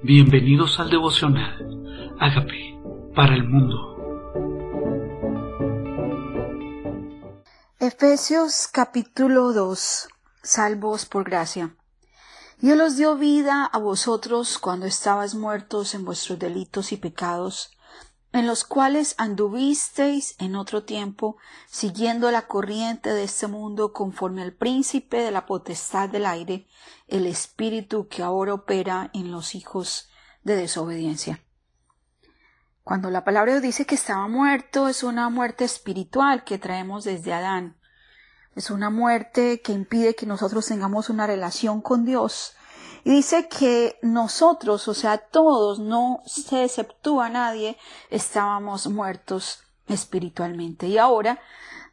Bienvenidos al devocional. Hágame para el mundo. Efesios capítulo 2. Salvos por gracia. Y Él os dio vida a vosotros cuando estabais muertos en vuestros delitos y pecados, en los cuales anduvisteis en otro tiempo, siguiendo la corriente de este mundo conforme al príncipe de la potestad del aire, el espíritu que ahora opera en los hijos de desobediencia. Cuando la palabra dice que estaba muerto, es una muerte espiritual que traemos desde Adán. Es una muerte que impide que nosotros tengamos una relación con Dios y dice que nosotros, o sea, todos, no se exceptúa nadie, estábamos muertos espiritualmente. Y ahora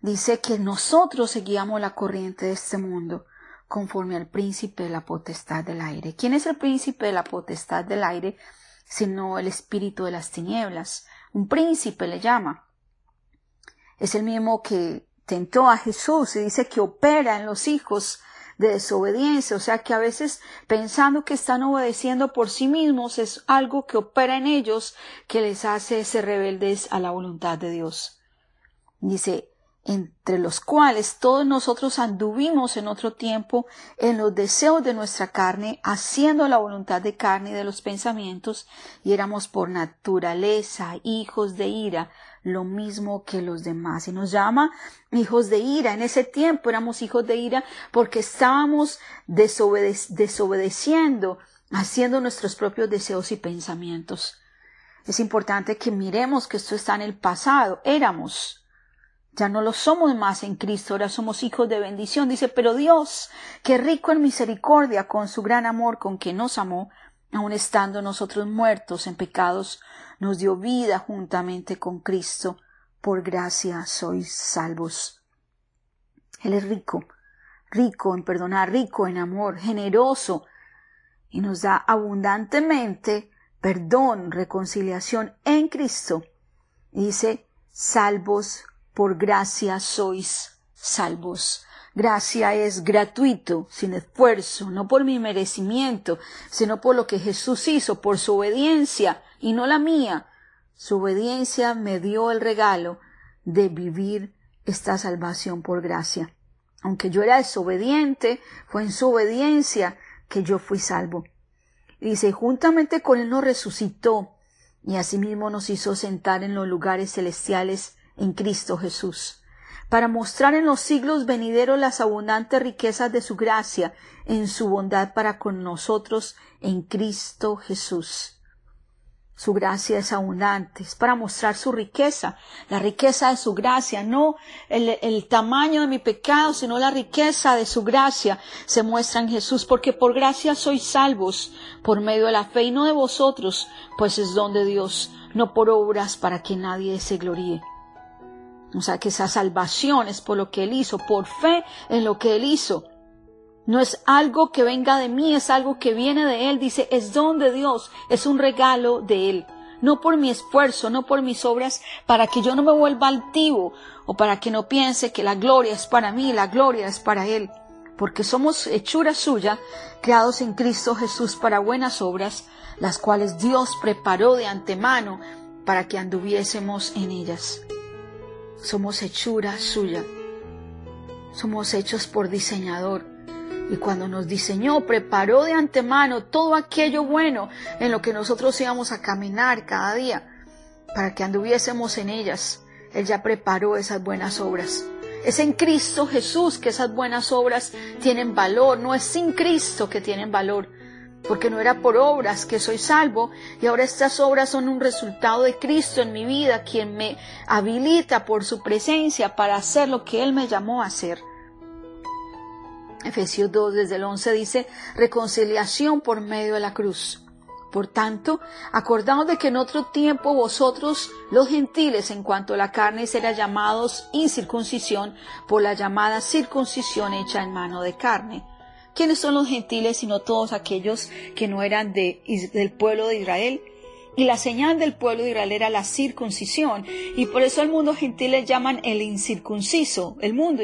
dice que nosotros seguíamos la corriente de este mundo conforme al príncipe de la potestad del aire. ¿Quién es el príncipe de la potestad del aire? Sino el espíritu de las tinieblas. Un príncipe le llama. Es el mismo que tentó a Jesús y dice que opera en los hijos de desobediencia, o sea que a veces pensando que están obedeciendo por sí mismos es algo que opera en ellos que les hace ser rebeldes a la voluntad de Dios. Dice, entre los cuales todos nosotros anduvimos en otro tiempo en los deseos de nuestra carne, haciendo la voluntad de carne y de los pensamientos, y éramos por naturaleza hijos de ira, lo mismo que los demás. Y nos llama hijos de ira. En ese tiempo éramos hijos de ira porque estábamos desobedeciendo, haciendo nuestros propios deseos y pensamientos. Es importante que miremos que esto está en el pasado. Éramos. Ya no lo somos más en Cristo, ahora somos hijos de bendición. Dice, pero Dios, que rico en misericordia, con su gran amor con que nos amó, aun estando nosotros muertos en pecados, nos dio vida juntamente con Cristo, por gracia sois salvos. Él es rico, rico en perdonar, rico en amor, generoso, y nos da abundantemente perdón, reconciliación en Cristo. dice, salvos por gracia sois salvos. Gracia es gratuito, sin esfuerzo, no por mi merecimiento, sino por lo que Jesús hizo, por su obediencia y no la mía. Su obediencia me dio el regalo de vivir esta salvación por gracia. Aunque yo era desobediente, fue en su obediencia que yo fui salvo. dice, juntamente con él nos resucitó y asimismo nos hizo sentar en los lugares celestiales en Cristo Jesús para mostrar en los siglos venideros las abundantes riquezas de su gracia en su bondad para con nosotros en Cristo Jesús. Su gracia es abundante, es para mostrar su riqueza, la riqueza de su gracia, no el, el, tamaño de mi pecado, sino la riqueza de su gracia se muestra en Jesús, porque por gracia sois salvos por medio de la fe y no de vosotros, pues es don de Dios, no por obras para que nadie se gloríe. O sea que esa salvación es por lo que Él hizo, por fe en lo que Él hizo. No es algo que venga de mí, es algo que viene de Él. Dice, es don de Dios, es un regalo de Él. No por mi esfuerzo, no por mis obras, para que yo no me vuelva altivo o para que no piense que la gloria es para mí, la gloria es para Él. Porque somos hechura suya, creados en Cristo Jesús para buenas obras, las cuales Dios preparó de antemano para que anduviésemos en ellas. Somos hechura suya. Somos hechos por diseñador. Y cuando nos diseñó, preparó de antemano todo aquello bueno en lo que nosotros íbamos a caminar cada día, para que anduviésemos en ellas. Él ya preparó esas buenas obras. Es en Cristo Jesús que esas buenas obras tienen valor, no es sin Cristo que tienen valor porque no era por obras que soy salvo, y ahora estas obras son un resultado de Cristo en mi vida, quien me habilita por su presencia para hacer lo que Él me llamó a hacer. Efesios 2 desde el 11 dice reconciliación por medio de la cruz. Por tanto, acordaos de que en otro tiempo vosotros, los gentiles, en cuanto a la carne, serán llamados incircuncisión por la llamada circuncisión hecha en mano de carne ¿Quiénes son los gentiles sino todos aquellos que no eran de, del pueblo de Israel? Y la señal del pueblo de Israel era la circuncisión. Y por eso el mundo gentil le llaman el incircunciso, el mundo.